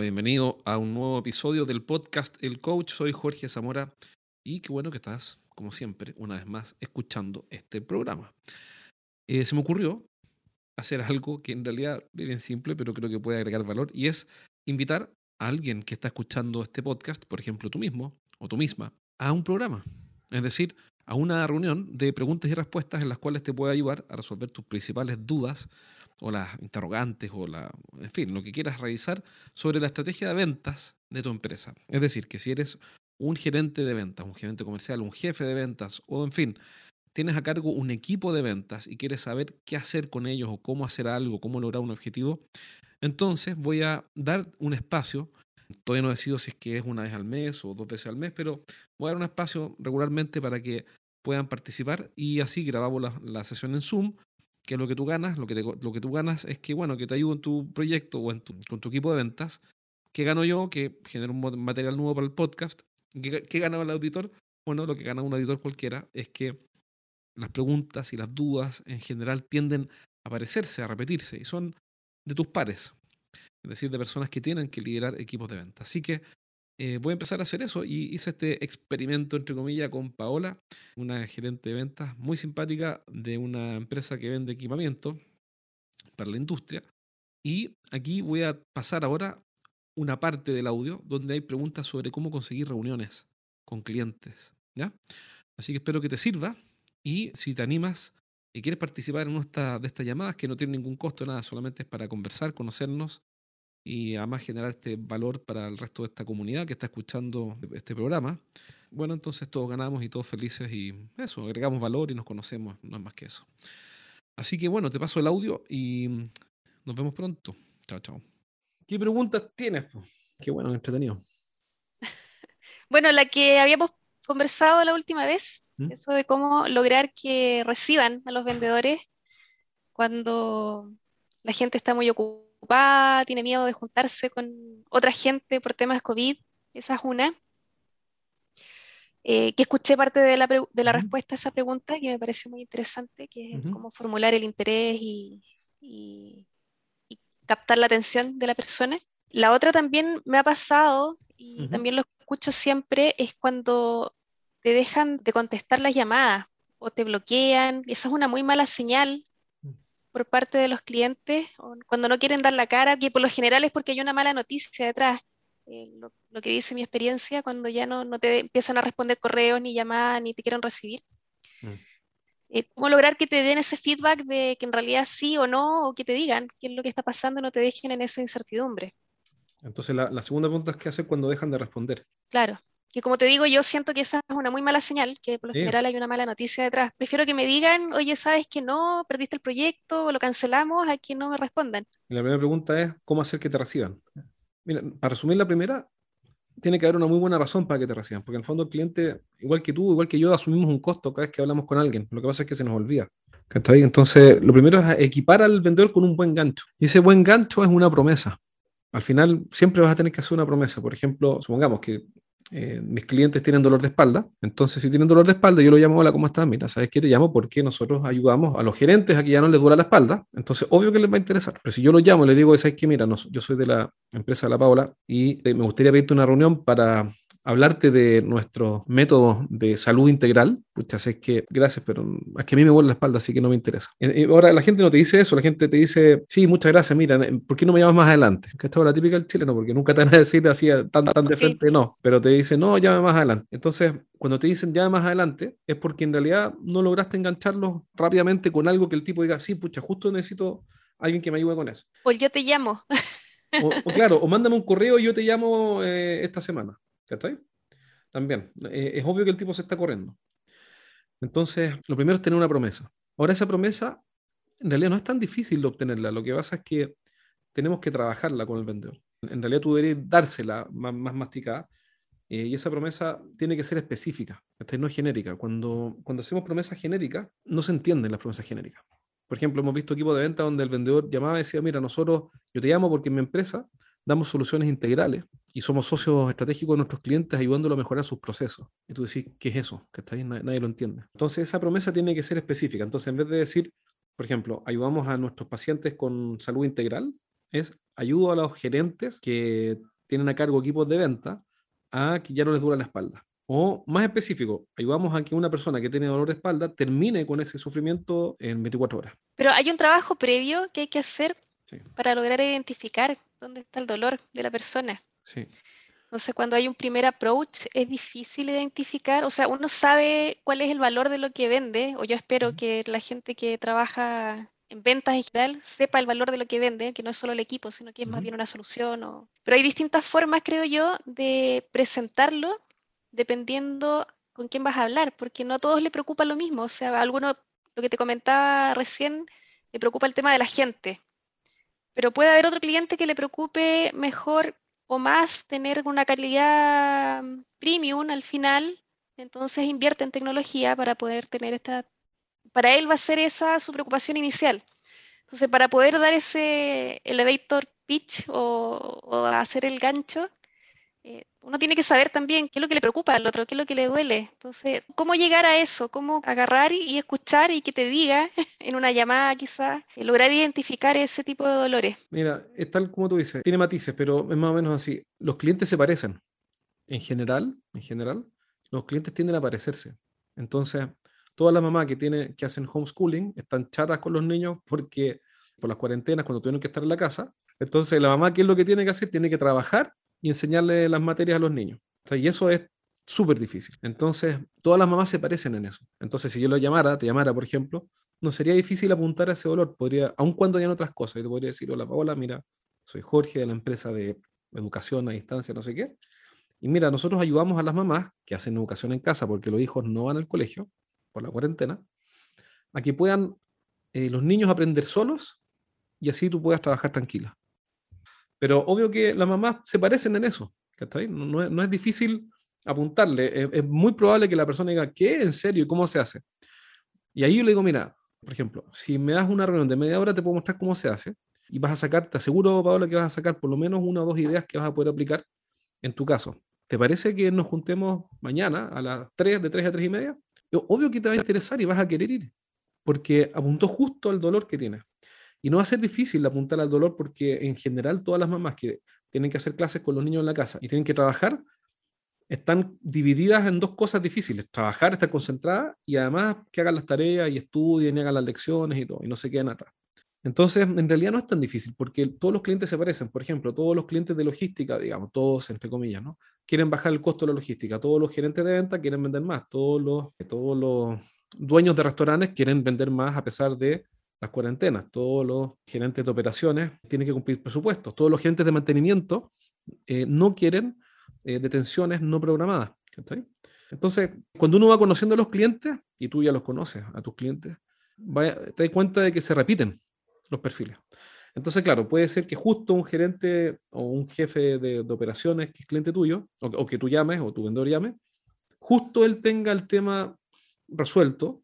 Bienvenido a un nuevo episodio del podcast El Coach. Soy Jorge Zamora y qué bueno que estás, como siempre, una vez más escuchando este programa. Eh, se me ocurrió hacer algo que en realidad es bien simple, pero creo que puede agregar valor y es invitar a alguien que está escuchando este podcast, por ejemplo tú mismo o tú misma, a un programa. Es decir, a una reunión de preguntas y respuestas en las cuales te puede ayudar a resolver tus principales dudas o las interrogantes o la, en fin, lo que quieras revisar sobre la estrategia de ventas de tu empresa. Es decir, que si eres un gerente de ventas, un gerente comercial, un jefe de ventas o en fin, tienes a cargo un equipo de ventas y quieres saber qué hacer con ellos o cómo hacer algo, cómo lograr un objetivo, entonces voy a dar un espacio. Todavía no decido si es que es una vez al mes o dos veces al mes, pero voy a dar un espacio regularmente para que puedan participar y así grabamos la, la sesión en Zoom que lo que tú ganas, lo que, lo que tú ganas es que, bueno, que te ayudo en tu proyecto o en con tu equipo de ventas. ¿Qué gano yo? Que genero un material nuevo para el podcast. ¿Qué, ¿Qué gana el auditor? Bueno, lo que gana un auditor cualquiera es que las preguntas y las dudas en general tienden a aparecerse, a repetirse, y son de tus pares, es decir, de personas que tienen que liderar equipos de ventas. Así que eh, voy a empezar a hacer eso y hice este experimento, entre comillas, con Paola, una gerente de ventas muy simpática de una empresa que vende equipamiento para la industria. Y aquí voy a pasar ahora una parte del audio donde hay preguntas sobre cómo conseguir reuniones con clientes. ¿ya? Así que espero que te sirva y si te animas y quieres participar en una de estas llamadas que no tienen ningún costo, nada, solamente es para conversar, conocernos y además generar este valor para el resto de esta comunidad que está escuchando este programa. Bueno, entonces todos ganamos y todos felices y eso, agregamos valor y nos conocemos, no es más que eso. Así que bueno, te paso el audio y nos vemos pronto. Chao, chao. ¿Qué preguntas tienes? Qué bueno, entretenido. Bueno, la que habíamos conversado la última vez, ¿Mm? eso de cómo lograr que reciban a los vendedores cuando la gente está muy ocupada tiene miedo de juntarse con otra gente por temas COVID, esa es una. Eh, que escuché parte de la, de la, respuesta a esa pregunta que me pareció muy interesante, que es cómo formular el interés y, y, captar la atención de la persona. La otra también me ha pasado y también lo escucho siempre es cuando te dejan de contestar las llamadas o te bloquean. Esa es una muy mala señal por parte de los clientes cuando no quieren dar la cara, que por lo general es porque hay una mala noticia detrás. Eh, lo, que dice mi experiencia, cuando ya no, no, te empiezan a responder correos, ni llamadas, ni te quieren recibir. Mm. Eh, ¿Cómo lograr que te den ese feedback de que en realidad sí o no, o que te digan qué es lo que está pasando, no te dejen en esa incertidumbre? Entonces, la, la segunda pregunta es qué hacer cuando dejan de responder. Claro. Y como te digo, yo siento que esa es una muy mala señal, que por lo general hay una mala noticia detrás. Prefiero que me digan, oye, sabes que no, perdiste el proyecto, o lo cancelamos, a que no me respondan. la primera pregunta es, ¿cómo hacer que te reciban? Mira, para resumir la primera, tiene que haber una muy buena razón para que te reciban, porque en el fondo el cliente, igual que tú, igual que yo, asumimos un costo cada vez que hablamos con alguien. Lo que pasa es que se nos olvida. Entonces, lo primero es equipar al vendedor con un buen gancho. Y ese buen gancho es una promesa. Al final, siempre vas a tener que hacer una promesa. Por ejemplo, supongamos que eh, mis clientes tienen dolor de espalda, entonces si tienen dolor de espalda, yo lo llamo, hola, ¿cómo estás? Mira, ¿sabes qué? Te llamo porque nosotros ayudamos a los gerentes a que ya no les duela la espalda, entonces obvio que les va a interesar. Pero si yo lo llamo y le digo, ¿sabes qué? Mira, yo soy de la empresa de La Paola y me gustaría pedirte una reunión para hablarte de nuestro método de salud integral, pucha, es que gracias, pero es que a mí me duele la espalda, así que no me interesa. Y ahora la gente no te dice eso, la gente te dice, sí, muchas gracias, mira, ¿por qué no me llamas más adelante? Que esto es la típica del chileno, porque nunca te van a decir así tan, tan de frente, no, pero te dicen, no, llame más adelante. Entonces, cuando te dicen llame más adelante, es porque en realidad no lograste engancharlos rápidamente con algo que el tipo diga, sí, pucha, justo necesito alguien que me ayude con eso. Pues yo te llamo. O, claro, o mándame un correo y yo te llamo eh, esta semana. ¿Cachai? También. Eh, es obvio que el tipo se está corriendo. Entonces, lo primero es tener una promesa. Ahora, esa promesa en realidad no es tan difícil de obtenerla. Lo que pasa es que tenemos que trabajarla con el vendedor. En realidad tú deberías dársela más, más masticada eh, y esa promesa tiene que ser específica, no es genérica. Cuando, cuando hacemos promesas genéricas, no se entienden las promesas genéricas. Por ejemplo, hemos visto equipos de venta donde el vendedor llamaba y decía, mira, nosotros, yo te llamo porque en mi empresa damos soluciones integrales y somos socios estratégicos de nuestros clientes ayudándolo a mejorar sus procesos. Y tú decís, ¿qué es eso? Que está ahí, nadie, lo entiende. Entonces esa promesa tiene que ser específica. Entonces en vez de decir, por ejemplo, ayudamos a nuestros pacientes con salud integral, es ayudo a los gerentes que tienen a cargo equipos de venta a que ya no les dura la espalda. O más específico, ayudamos a que una persona que tiene dolor de espalda termine con ese sufrimiento en 24 horas. Pero hay un trabajo previo que hay que hacer para lograr identificar dónde está el dolor de la persona. Sí. Entonces, cuando hay un primer approach, es difícil identificar, o sea, uno sabe cuál es el valor de lo que vende, o yo espero que la gente que trabaja en ventas en general sepa el valor de lo que vende, que no es solo el equipo, sino que es más bien una solución. O... Pero hay distintas formas, creo yo, de presentarlo dependiendo con quién vas a hablar, porque no a todos le preocupa lo mismo. O sea, a alguno, lo que te comentaba recién, le preocupa el tema de la gente. Pero puede haber otro cliente que le preocupe mejor o más tener una calidad premium al final. Entonces invierte en tecnología para poder tener esta... Para él va a ser esa su preocupación inicial. Entonces, para poder dar ese elevator pitch o, o hacer el gancho, eh, uno tiene que saber también qué es lo que le preocupa al otro, qué es lo que le duele. Entonces, ¿cómo llegar a eso? ¿Cómo agarrar y, escuchar y que te diga en una llamada quizás, eh, lograr identificar ese tipo de dolores? Mira, es tal como tú dices, tiene matices, pero es más o menos así. Los clientes se parecen. En general, en general, los clientes tienden a parecerse. Entonces, todas las mamás que, tienen, que hacen homeschooling están chatas con los niños porque por las cuarentenas, cuando tienen que estar en la casa. Entonces, la mamá, ¿qué es lo que tiene que hacer? Tiene que trabajar y enseñarle las materias a los niños. y eso es súper difícil. Entonces, todas las mamás se parecen en eso. Entonces, si yo lo llamara, te llamara, por ejemplo, no sería difícil apuntar a ese dolor. Podría, aun cuando hayan otras cosas, yo te podría decir, hola Paola, mira, soy Jorge de la empresa de educación a distancia, no sé qué. Y mira, nosotros ayudamos a las mamás que hacen educación en casa porque los hijos no van al colegio por la cuarentena, a que puedan eh, los niños aprender solos y así tú puedas trabajar tranquila. Pero obvio que las mamás se parecen en eso, No, no, es, difícil apuntarle. Es, muy probable que la persona diga, ¿qué? ¿En serio? ¿Y cómo se hace? Y ahí le digo, mira, por ejemplo, si me das una reunión de media hora, te puedo mostrar cómo se hace. Y vas a sacar, te aseguro, Paola, que vas a sacar por lo menos una o dos ideas que vas a poder aplicar en tu caso. ¿Te parece que nos juntemos mañana a las 3, de 3 a 3 y media? Obvio que te va a interesar y vas a querer ir, porque apuntó justo al dolor que tienes. Y no va a ser difícil apuntar al dolor porque en general todas las mamás que tienen que hacer clases con los niños en la casa y tienen que trabajar, están divididas en dos cosas difíciles. Trabajar, estar concentrada y además que hagan las tareas y estudien y hagan las lecciones y todo, y no se queden atrás. Entonces, en realidad no es tan difícil porque todos los clientes se parecen. Por ejemplo, todos los clientes de logística, digamos, todos entre comillas, ¿no? Quieren bajar el costo de la logística. Todos los gerentes de venta quieren vender más. Todos los, todos los dueños de restaurantes quieren vender más a pesar de las cuarentenas. Todos los gerentes de operaciones tienen que cumplir presupuestos. Todos los gerentes de mantenimiento eh, no quieren eh, detenciones no programadas. Entonces, cuando uno va conociendo a los clientes, y tú ya los conoces a tus clientes, te das cuenta de que se repiten los perfiles. Entonces, claro, puede ser que justo un gerente o un jefe de, operaciones que es cliente tuyo, o, que tú llames, o tu vendedor llame, justo él tenga el tema resuelto,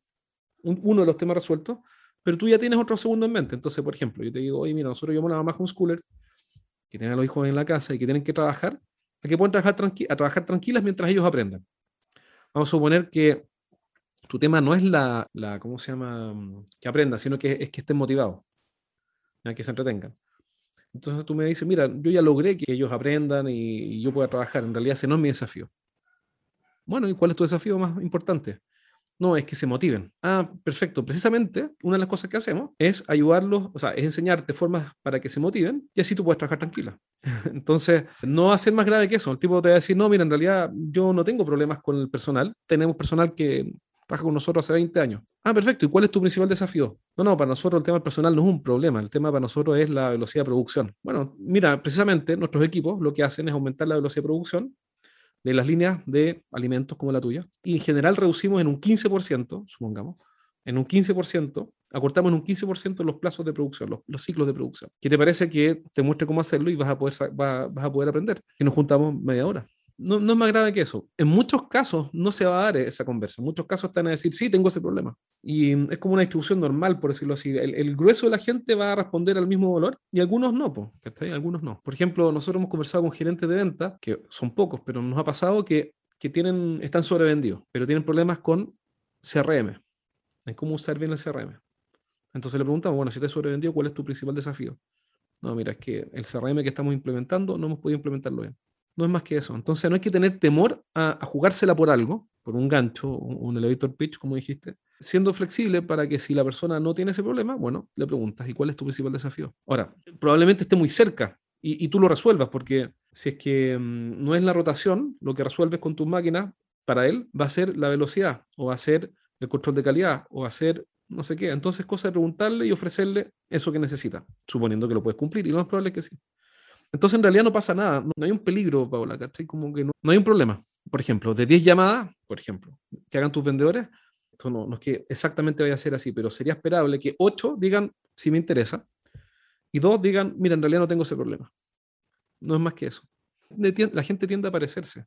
uno de los temas resueltos, pero tú ya tienes otro segundo en mente. Entonces, por ejemplo, yo te digo, oye, mira, nosotros llevamos a la mamá homeschoolers que tienen a los hijos en la casa y que tienen que trabajar, a que puedan trabajar, a trabajar tranquilas mientras ellos aprendan. Vamos a suponer que tu tema no es la, la ¿cómo se llama? Que aprendan, sino que es que estén motivados, que se entretengan. Entonces tú me dices, mira, yo ya logré que ellos aprendan y, y yo pueda trabajar. En realidad ese no es mi desafío. Bueno, ¿y cuál es tu desafío más importante? No, es que se motiven. Ah, perfecto. Precisamente, una de las cosas que hacemos es ayudarlos, o sea, es enseñarte formas para que se motiven y así tú puedes trabajar tranquila. Entonces, no va más grave que eso. El tipo te va a decir, no, mira, en realidad yo no tengo problemas con el personal. Tenemos personal que trabaja con nosotros hace 20 años. Ah, perfecto. ¿Y cuál es tu principal desafío? No, no, para nosotros el tema del personal no es un problema. El tema para nosotros es la velocidad de producción. Bueno, mira, precisamente nuestros equipos lo que hacen es aumentar la velocidad de producción de las líneas de alimentos como la tuya, y en general reducimos en un 15%, supongamos, en un 15%, acortamos en un 15% los plazos de producción, los, ciclos de producción. ¿Qué te parece que te muestre cómo hacerlo y vas a poder, vas a poder aprender? Si nos juntamos media hora no, no, es más grave que eso. En muchos casos no se va a dar esa conversa. En muchos casos están a decir, sí, tengo ese problema. Y es como una distribución normal, por decirlo así. El, grueso de la gente va a responder al mismo dolor y algunos no, pues, Algunos no. Por ejemplo, nosotros hemos conversado con gerentes de venta, que son pocos, pero nos ha pasado que, que tienen, están sobrevendidos, pero tienen problemas con CRM, en cómo usar bien el CRM. Entonces le preguntamos, bueno, si te has sobrevendido, ¿cuál es tu principal desafío? No, mira, es que el CRM que estamos implementando no hemos podido implementarlo bien. No es más que eso. Entonces no hay que tener temor a, jugársela por algo, por un gancho, un, elevator pitch, como dijiste, siendo flexible para que si la persona no tiene ese problema, bueno, le preguntas, ¿y cuál es tu principal desafío? Ahora, probablemente esté muy cerca y, tú lo resuelvas, porque si es que mm, no es la rotación, lo que resuelves con tus máquinas, para él va a ser la velocidad, o va a ser el control de calidad, o va a ser no sé qué. Entonces, cosa de preguntarle y ofrecerle eso que necesita, suponiendo que lo puedes cumplir, y lo más probable es que sí. Entonces, en realidad no pasa nada, no, hay un peligro, Paola, ¿cachai? Como que no, hay un problema. Por ejemplo, de 10 llamadas, por ejemplo, que hagan tus vendedores, esto no, no es que exactamente vaya a ser así, pero sería esperable que 8 digan, si me interesa, y dos digan, mira, en realidad no tengo ese problema. No es más que eso. La gente tiende a parecerse.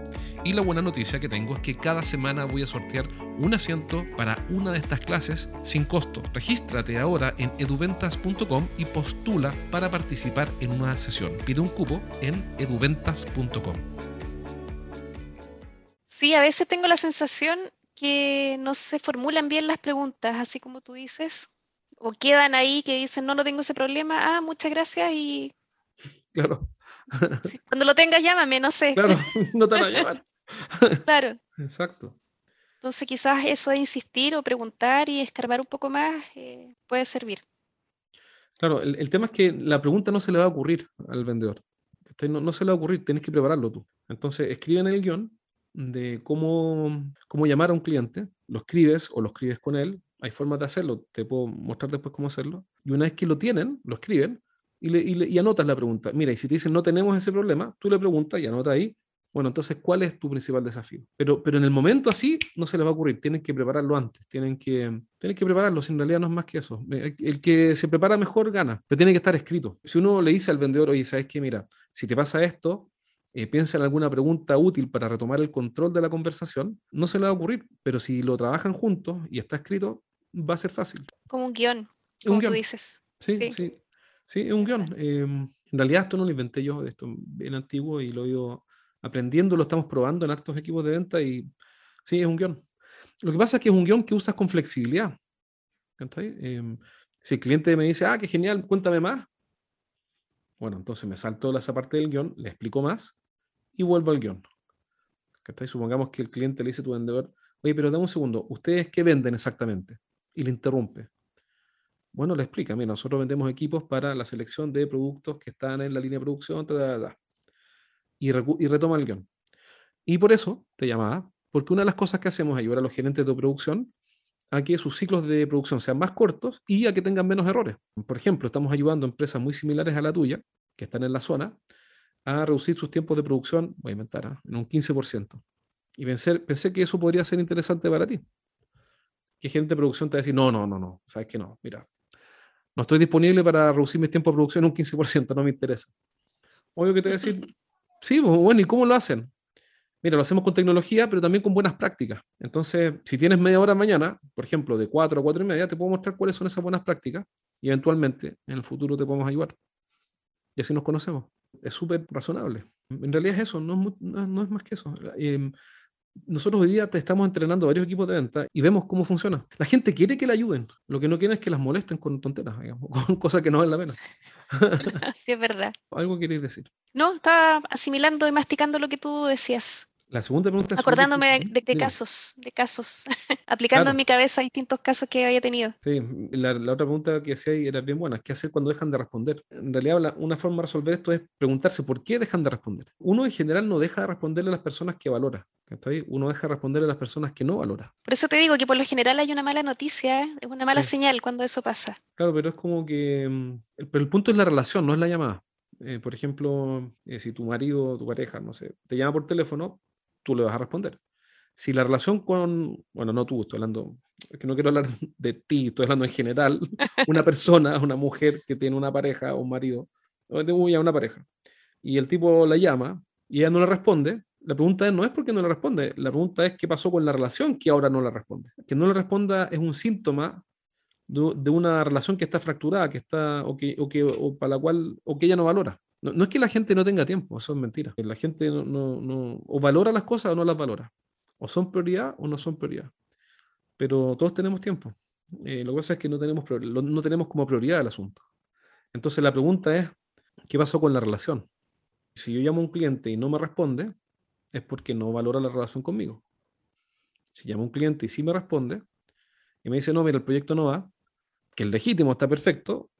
Y la buena noticia que tengo es que cada semana voy a sortear un asiento para una de estas clases sin costo. Regístrate ahora en eduventas.com y postula para participar en una sesión. Pide un cupo en eduventas.com. Sí, a veces tengo la sensación que no se formulan bien las preguntas, así como tú dices, o quedan ahí que dicen, no, no tengo ese problema, ah, muchas gracias y... Claro. cuando lo tengas, llámame, no sé. Claro, no te van a llamar. Claro. Exacto. Entonces quizás eso de insistir o preguntar y escarbar un poco más eh, puede servir. Claro, el, tema es que la pregunta no se le va a ocurrir al vendedor. No, no se le va a ocurrir, tienes que prepararlo tú. Entonces, escribe en el guion de cómo, cómo llamar a un cliente, lo escribes o lo escribes con él, hay formas de hacerlo, te puedo mostrar después cómo hacerlo, y una vez que lo tienen, lo escriben y, le, y, y anotas la pregunta. Mira, y si te dicen no tenemos ese problema, tú le preguntas y anota ahí bueno, entonces, ¿cuál es tu principal desafío? Pero, pero en el momento así no se les va a ocurrir, tienen que prepararlo antes, tienen que, tienen que prepararlo, sin realidad no es más que eso. Eh, el que se prepara mejor gana, pero tiene que estar escrito. Si uno le dice al vendedor, oye, ¿sabes qué? Mira, si te pasa esto, eh, piensa en alguna pregunta útil para retomar el control de la conversación, no se le va a ocurrir, pero si lo trabajan juntos y está escrito, va a ser fácil. Como un guion, como un tú dices. Sí, sí, sí, es un guion. Em, en realidad esto no lo inventé yo, esto es bien antiguo y lo he ido aprendiendo, lo estamos probando en hartos equipos de venta y sí, es un guion. Lo que pasa es que es un guion que usas con flexibilidad. Em, si el cliente me dice, ah, qué genial, cuéntame más, bueno, entonces me salto esa parte del guion, le explico más y vuelvo al guion. Supongamos que el cliente le dice a tu vendedor, oye, pero dame un segundo, ¿ustedes qué venden exactamente? Y le interrumpe. Bueno, le explica, mira, nosotros vendemos equipos para la selección de productos que están en la línea de producción, y, retoma el guion. Y por eso te llamaba, porque una de las cosas que hacemos es ayudar a los gerentes de producción a que sus ciclos de producción sean más cortos y a que tengan menos errores. Por ejemplo, estamos ayudando a empresas muy similares a la tuya, que están en la zona, a reducir sus tiempos de producción, voy a inventar, ¿ah? en un 15%. Y pensé, pensé que eso podría ser interesante para ti. Que gerente de producción te va a decir, no, no, no, no, sabes que no, mira, no estoy disponible para reducir mis tiempos de producción en un 15%, no me interesa. Obvio que te voy a decir, Sí, pues, bueno, ¿y cómo lo hacen? Mira, lo hacemos con tecnología, pero también con buenas prácticas. Entonces, si tienes media hora mañana, por ejemplo, de 4 a 4 y media, te puedo mostrar cuáles son esas buenas prácticas y eventualmente en el futuro te podemos ayudar. Y así nos conocemos. Es súper razonable. En realidad es eso, no es, más que eso. Em, nosotros hoy día te estamos entrenando varios equipos de venta y vemos cómo funciona. La gente quiere que la ayuden, lo que no quiere es que las molesten con tonteras, digamos, con cosas que no valen la pena. sí, es verdad. ¿Algo queréis decir? No, estaba asimilando y masticando lo que tú decías. La segunda pregunta es Acordándome de, casos, de casos, aplicando en mi cabeza distintos casos que había tenido. Sí, la, otra pregunta que hacía era bien buena, ¿qué hacer cuando dejan de responder? En realidad una forma de resolver esto es preguntarse por qué dejan de responder. Uno en general no deja de responderle a las personas que valora, uno deja de responderle a las personas que no valora. Por eso te digo que por lo general hay una mala noticia, es una mala señal cuando eso pasa. Claro, pero es como que, mm, pero el punto es la relación, no es la llamada. Eh, por ejemplo, eh, si tu marido o tu pareja, no sé, te llama por teléfono, tú le vas a responder. Si la relación con, bueno, no tú, estoy hablando, es que no quiero hablar de ti, estoy hablando en general, una persona, una mujer que tiene una pareja o un marido, o una pareja, y el tipo la llama y ella no le responde, La pregunta no es por qué no le responde, la pregunta es qué pasó con la relación que ahora no le responde. Que no le responda es un síntoma de, una relación que está fracturada, que está, o que, o que o para la cual, o que ella no valora. No, es que la gente no tenga tiempo, eso es mentira. La gente no, no, o valora las cosas o no las valora. O son prioridad o no son prioridad. Pero todos tenemos tiempo. Eh, lo que pasa es que no tenemos, no tenemos como prioridad el asunto. Entonces la pregunta es, ¿qué pasó con la relación? Si yo llamo a un cliente y no me responde, es porque no valora la relación conmigo. Si llamo a un cliente y sí me responde, y me dice, no, mira, el proyecto no va, que el legítimo está perfecto,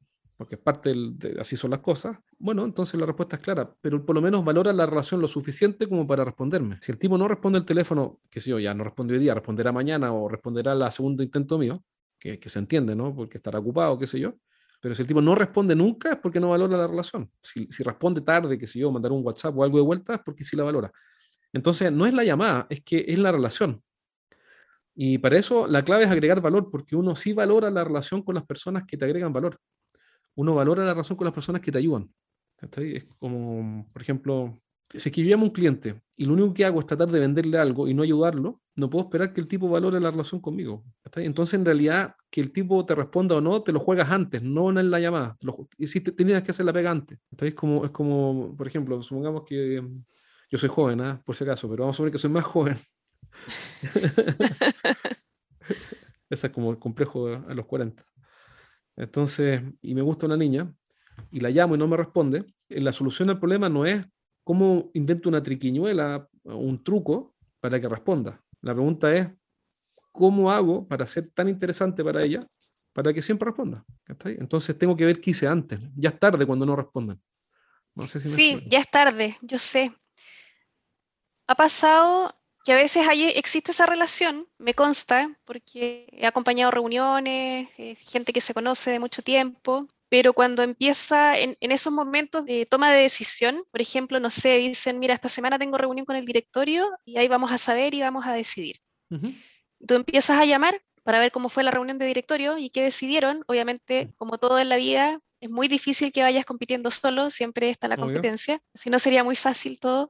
porque es parte de, así son las cosas, bueno, entonces la respuesta es clara, pero por lo menos valora la relación lo suficiente como para responderme. Si el tipo no responde el teléfono, que sé yo, ya no respondió hoy día, responderá mañana o responderá al segundo intento mío, que, que, se entiende, ¿no? Porque estará ocupado, qué sé yo. Pero si el tipo no responde nunca es porque no valora la relación. Si, si responde tarde, qué sé yo, mandar un WhatsApp o algo de vuelta es porque sí la valora. Entonces, no es la llamada, es que es la relación. Y para eso la clave es agregar valor, porque uno sí valora la relación con las personas que te agregan valor. Uno valora la relación con las personas que te ayudan. Es como, por ejemplo, si es que yo llamo a un cliente y lo único que hago es tratar de venderle algo y no ayudarlo, no puedo esperar que el tipo valore la relación conmigo. Entonces, en realidad, que el tipo te responda o no, te lo juegas antes, no en la llamada. y si tenías que hacer la pega antes. Es como, es como, por ejemplo, supongamos que yo soy joven, ¿ah? por si acaso, pero vamos a ver que soy más joven. Ese es como el complejo a los 40. Entonces, y me gusta una niña, y la llamo y no me responde, eh, la solución al problema no es cómo invento una triquiñuela un truco para que responda. La pregunta es, ¿cómo hago para ser tan interesante para ella para que siempre responda? Entonces tengo que ver qué hice antes. Ya es tarde cuando no responden. sí, ya es tarde, yo sé ha pasado que a veces hay, existe esa relación, me consta, porque he acompañado reuniones, eh, gente que se conoce de mucho tiempo, pero cuando empieza en, esos momentos de toma de decisión, por ejemplo, no sé, dicen, mira, esta semana tengo reunión con el directorio y ahí vamos a saber y vamos a decidir. Tú empiezas a llamar para ver cómo fue la reunión de directorio y qué decidieron. Obviamente, como todo en la vida, es muy difícil que vayas compitiendo solo, siempre está la competencia, si no sería muy fácil todo.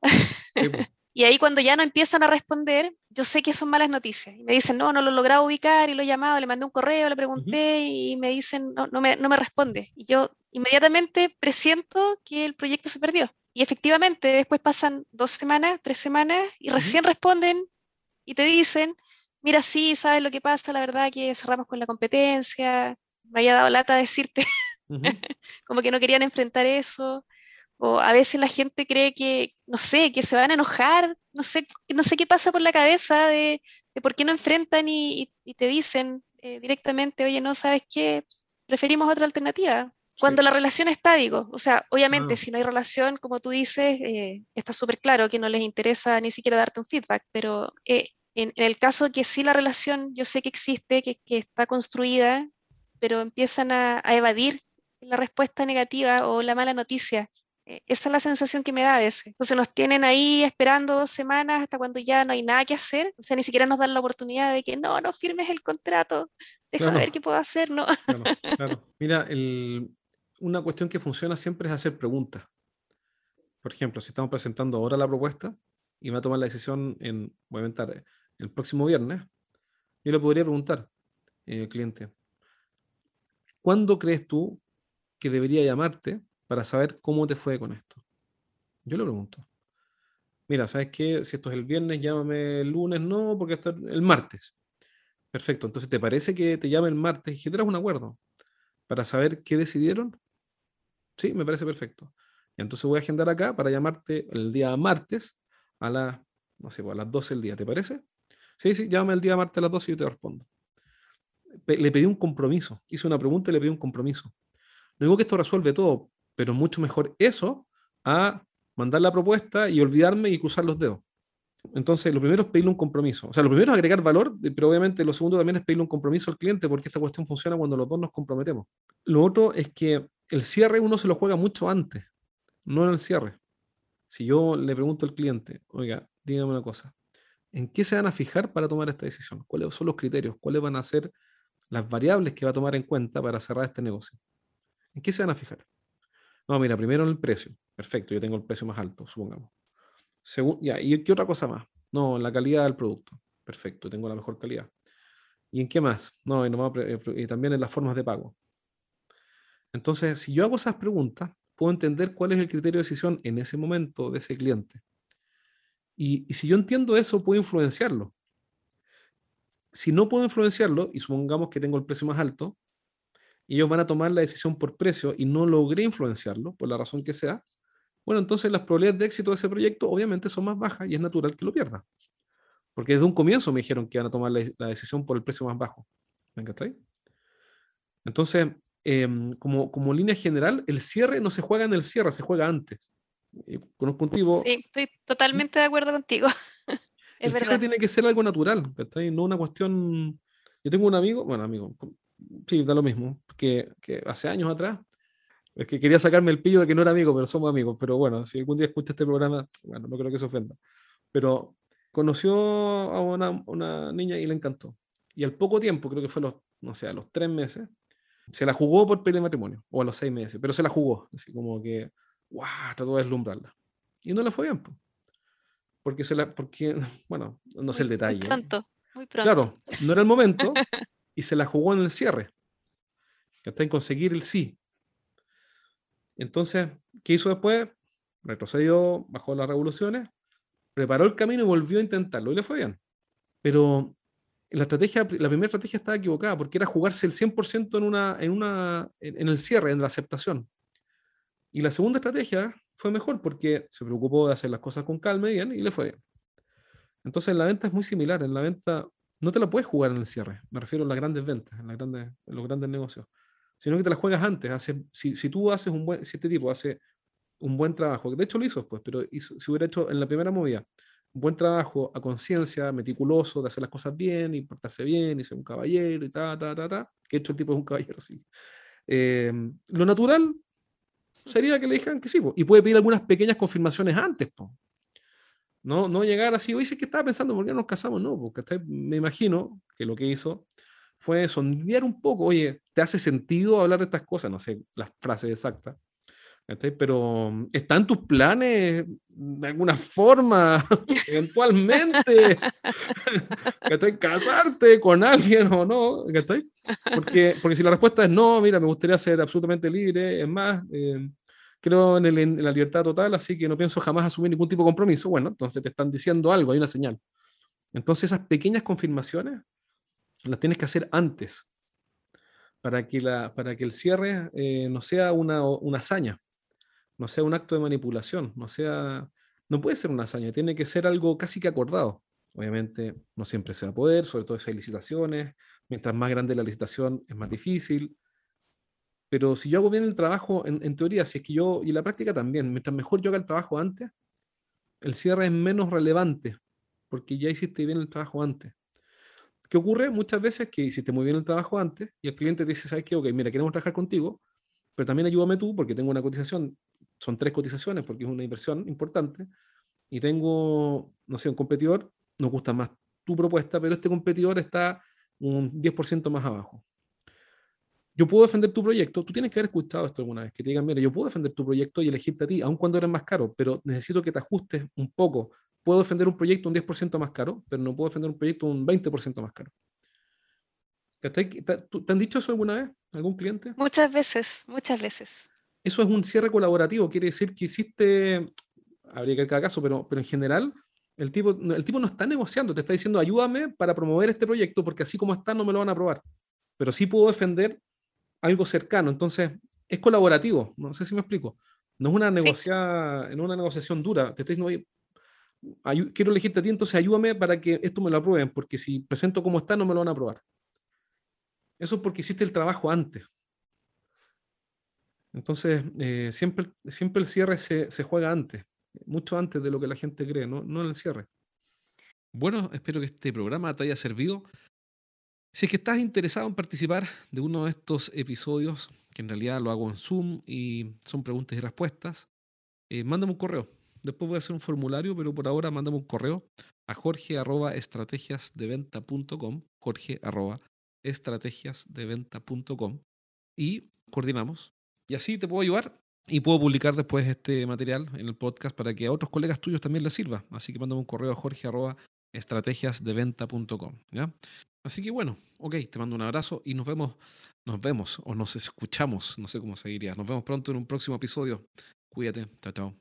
Y ahí cuando ya no empiezan a responder, yo sé que son malas noticias. Y me dicen, no, no lo he logrado ubicar y lo he llamado, le mandé un correo, le pregunté y me dicen, no, no, me, no me responde. Y yo inmediatamente presiento que el proyecto se perdió. Y efectivamente, después pasan dos semanas, tres semanas y recién responden y te dicen, mira, sí, sabes lo que pasa, la verdad que cerramos con la competencia, me había dado lata decirte, como que no querían enfrentar eso. O a veces la gente cree que, no sé, que se van a enojar, no sé, no sé qué pasa por la cabeza de, por qué no enfrentan y, te dicen eh, directamente, oye, no, ¿sabes qué? Preferimos otra alternativa. Cuando la relación está, digo, o sea, obviamente si no hay relación, como tú dices, eh, está súper claro que no les interesa ni siquiera darte un feedback, pero eh, en, el caso que sí la relación, yo sé que existe, que, está construida, pero empiezan a, a, evadir la respuesta negativa o la mala noticia esa es la sensación que me da a veces. Entonces nos tienen ahí esperando dos semanas hasta cuando ya no hay nada que hacer. O sea, ni siquiera nos dan la oportunidad de que no, no firmes el contrato, déjame ver qué puedo hacer, ¿no? Claro, Mira, una cuestión que funciona siempre es hacer preguntas. Por ejemplo, si estamos presentando ahora la propuesta y va a tomar la decisión en, voy a inventar, el próximo viernes, yo le podría preguntar al cliente, ¿cuándo crees tú que debería llamarte para saber cómo te fue con esto. Yo le pregunto. Mira, ¿sabes qué? Si esto es el viernes, llámame el lunes, no, porque esto es el martes. Perfecto, entonces ¿te parece que te llame el martes y generas un acuerdo para saber qué decidieron? Sí, me parece perfecto. Entonces voy a agendar acá para llamarte el día martes a las, no sé, pues, a las 12 del día, ¿te parece? Sí, sí, llámame el día martes a las 12 y yo te respondo. Le pedí un compromiso, hice una pregunta y le pedí un compromiso. No digo que esto resuelve todo, pero mucho mejor eso a mandar la propuesta y olvidarme y cruzar los dedos. Entonces, lo primero es pedirle un compromiso. O sea, lo primero es agregar valor, pero obviamente lo segundo también es pedirle un compromiso al cliente porque esta cuestión funciona cuando los dos nos comprometemos. Lo otro es que el cierre uno se lo juega mucho antes, no en el cierre. Si yo le pregunto al cliente, oiga, dígame una cosa, ¿en qué se van a fijar para tomar esta decisión? ¿Cuáles son los criterios? ¿Cuáles van a ser las variables que va a tomar en cuenta para cerrar este negocio? ¿En qué se van a fijar? No, mira, primero el precio. Perfecto, yo tengo el precio más alto, supongamos. Según, ¿y qué otra cosa más? No, la calidad del producto. Perfecto, tengo la mejor calidad. ¿Y en qué más? No, y, y también en las formas de pago. Entonces, si yo hago esas preguntas, puedo entender cuál es el criterio de decisión en ese momento de ese cliente. Y, y si yo entiendo eso, puedo influenciarlo. Si no puedo influenciarlo, y supongamos que tengo el precio más alto, y ellos van a tomar la decisión por precio y no logré influenciarlo, por la razón que sea, bueno, entonces las probabilidades de éxito de ese proyecto obviamente son más bajas y es natural que lo pierda. Porque desde un comienzo me dijeron que iban a tomar la, decisión por el precio más bajo. ¿Me ahí? Entonces, em, como, como línea general, el cierre no se juega en el cierre, se juega antes. conozco un Sí, estoy totalmente de acuerdo contigo. el cierre tiene que ser algo natural, no una cuestión. Yo tengo un amigo, bueno, amigo, sí, da lo mismo, que, que hace años atrás es que quería sacarme el pillo de que no era amigo, pero somos amigos. Pero bueno, si algún día escucha este programa, bueno, no creo que se ofenda. Pero conoció a una, una, niña y le encantó. Y al poco tiempo, creo que fue los, no sé, a los tres meses, se la jugó por de matrimonio, o a los seis meses, pero se la jugó, así como que, ¡guau! Trató de deslumbrarla. Y no le fue bien, porque se la, porque, bueno, no sé el detalle. Muy pronto, muy pronto. Claro, no era el momento y se la jugó en el cierre. Hasta en conseguir el sí. Entonces, ¿qué hizo después? Retrocedió, bajó las revoluciones, preparó el camino y volvió a intentarlo y le fue bien. Pero la estrategia, la primera estrategia estaba equivocada porque era jugarse el 100% en, una, en, una, en el cierre, en la aceptación. Y la segunda estrategia fue mejor porque se preocupó de hacer las cosas con calma y y le fue bien. Entonces, en la venta es muy similar. En la venta no te la puedes jugar en el cierre. Me refiero a las grandes ventas, en, las grandes, en los grandes negocios sino que te la juegas antes. Hace, si, si, tú haces un buen, si este tipo hace un buen trabajo, de hecho lo hizo después, pero si hubiera hecho en la primera movida un buen trabajo a conciencia, meticuloso, de hacer las cosas bien y portarse bien y ser un caballero y ta, ta, ta, ta, que hecho el tipo es un caballero, sí. Em, lo natural sería que le dijeran que sí, y puede pedir algunas pequeñas confirmaciones antes, No, no llegar así, oye, que estaba pensando, ¿por qué nos casamos? No, porque me imagino que lo que hizo fue sondear un poco, oye, ¿te hace sentido hablar de estas cosas? No sé las frases exactas, pero mm, ¿están tus planes de alguna forma, eventualmente? ¿Estoy casarte con alguien o no? Porque, porque si la respuesta es no, mira, me gustaría ser absolutamente libre, es más, eh, creo en, en, la libertad total, así que no pienso jamás asumir ningún tipo de compromiso, bueno, entonces te están diciendo algo, hay una señal. Entonces esas pequeñas confirmaciones las tienes que hacer antes para que, la, para que el cierre eh, no sea una, una, hazaña, no sea un acto de manipulación, no sea, no puede ser una hazaña, tiene que ser algo casi que acordado. Obviamente no siempre se va a poder, sobre todo hay licitaciones, mientras más grande la licitación es más difícil, pero si yo hago bien el trabajo, en, en teoría, si es que yo, y la práctica también, mientras mejor yo haga el trabajo antes, el cierre es menos relevante, porque ya hiciste bien el trabajo antes. ¿Qué ocurre? Muchas veces que hiciste muy bien el trabajo antes y el cliente te dice, ¿sabes qué? Ok, mira, queremos trabajar contigo, pero también ayúdame tú porque tengo una cotización, son tres cotizaciones porque es una inversión importante y tengo, no sé, un competidor, nos gusta más tu propuesta, pero este competidor está un 10% más abajo. Yo puedo defender tu proyecto, tú tienes que haber escuchado esto alguna vez, que te digan, mira, yo puedo defender tu proyecto y elegirte a ti, aun cuando eres más caro, pero necesito que te ajustes un poco puedo defender un proyecto un 10% más caro, pero no puedo defender un proyecto un 20% más caro. ¿Te han dicho eso alguna vez? ¿Algún cliente? Muchas veces, muchas veces. Eso es un cierre colaborativo, quiere decir que hiciste, habría que ver cada caso, pero, pero en general el tipo, el tipo no está negociando, te está diciendo ayúdame para promover este proyecto porque así como está no me lo van a aprobar. Pero sí puedo defender algo cercano, entonces es colaborativo, no sé si me explico. No es una, negocia, una negociación dura, te está diciendo, oye, quiero elegirte a ti, entonces ayúdame para que esto me lo aprueben, porque si presento como está, no me lo van a aprobar. Eso es porque hiciste el trabajo antes. Entonces, eh, siempre, siempre el cierre se, se, juega antes, mucho antes de lo que la gente cree, no, no en el cierre. Bueno, espero que este programa te haya servido. Si es que estás interesado en participar de uno de estos episodios, que en realidad lo hago en Zoom y son preguntas y respuestas, eh, mándame un correo Después voy a hacer un formulario, pero por ahora mandame un correo a jorge arroba arroba y coordinamos. Y así te puedo ayudar Y puedo publicar después este material en el podcast para que a otros colegas tuyos también les sirva. Así que mándame un correo a jorge estrategiasdeventa.com. Así que bueno, ok, te mando un abrazo y nos vemos, nos vemos o nos escuchamos, no sé cómo se diría. Nos vemos pronto en un próximo episodio. Cuídate, chao, chao.